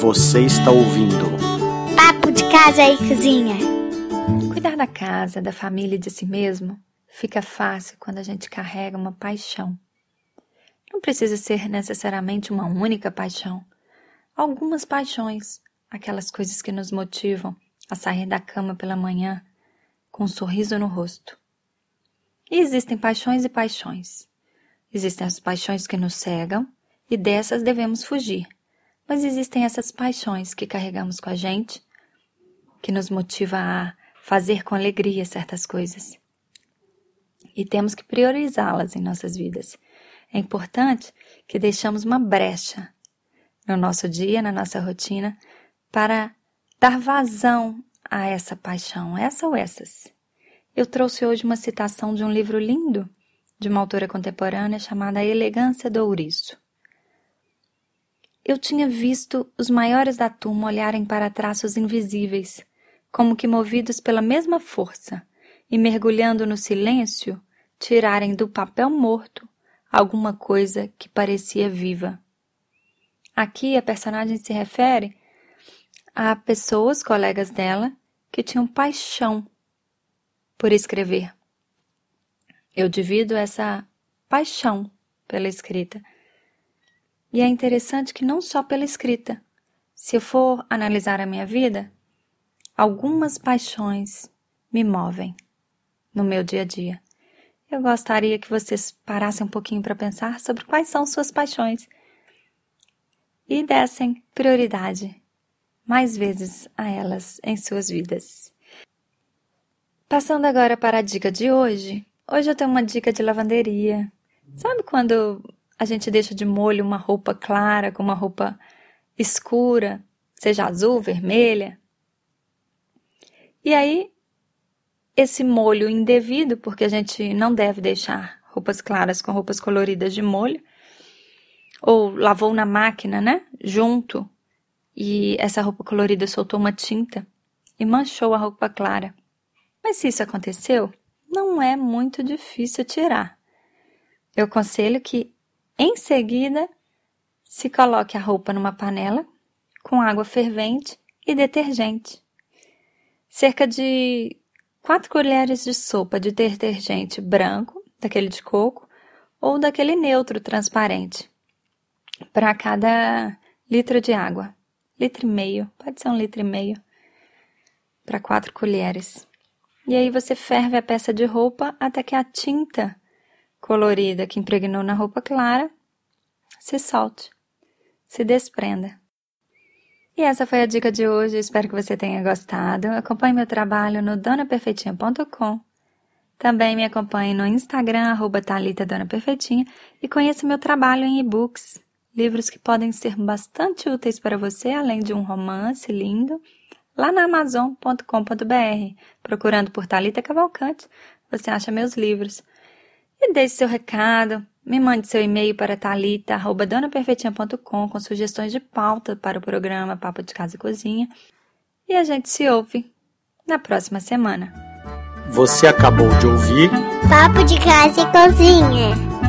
Você está ouvindo Papo de Casa e Cozinha. Cuidar da casa, da família e de si mesmo fica fácil quando a gente carrega uma paixão. Não precisa ser necessariamente uma única paixão. Algumas paixões, aquelas coisas que nos motivam a sair da cama pela manhã com um sorriso no rosto. E existem paixões e paixões. Existem as paixões que nos cegam e dessas devemos fugir. Mas existem essas paixões que carregamos com a gente, que nos motiva a fazer com alegria certas coisas. E temos que priorizá-las em nossas vidas. É importante que deixamos uma brecha no nosso dia, na nossa rotina, para dar vazão a essa paixão, essa ou essas. Eu trouxe hoje uma citação de um livro lindo de uma autora contemporânea chamada Elegância do Ouriço. Eu tinha visto os maiores da turma olharem para traços invisíveis, como que movidos pela mesma força, e mergulhando no silêncio, tirarem do papel morto alguma coisa que parecia viva. Aqui a personagem se refere a pessoas, colegas dela, que tinham paixão por escrever. Eu divido essa paixão pela escrita. E é interessante que não só pela escrita. Se eu for analisar a minha vida, algumas paixões me movem no meu dia a dia. Eu gostaria que vocês parassem um pouquinho para pensar sobre quais são suas paixões e dessem prioridade mais vezes a elas em suas vidas. Passando agora para a dica de hoje. Hoje eu tenho uma dica de lavanderia. Sabe quando a gente deixa de molho uma roupa clara com uma roupa escura, seja azul, vermelha? E aí, esse molho indevido, porque a gente não deve deixar roupas claras com roupas coloridas de molho, ou lavou na máquina, né? Junto e essa roupa colorida soltou uma tinta e manchou a roupa clara. Mas se isso aconteceu, não é muito difícil tirar. Eu aconselho que, em seguida, se coloque a roupa numa panela com água fervente e detergente. Cerca de 4 colheres de sopa de detergente branco, daquele de coco, ou daquele neutro transparente, para cada litro de água litro e meio, pode ser um litro e meio, para quatro colheres. E aí você ferve a peça de roupa até que a tinta colorida que impregnou na roupa clara se solte, se desprenda. E essa foi a dica de hoje, espero que você tenha gostado. Acompanhe meu trabalho no donaperfeitinha.com. Também me acompanhe no Instagram, arroba Thalita Dona Perfeitinha, e conheça meu trabalho em e-books livros que podem ser bastante úteis para você, além de um romance lindo, lá na amazon.com.br. Procurando por Talita Cavalcante, você acha meus livros. E deixe seu recado, me mande seu e-mail para talita@donaperfeitinha.com com sugestões de pauta para o programa Papo de Casa e Cozinha. E a gente se ouve na próxima semana. Você acabou de ouvir Papo de Casa e Cozinha.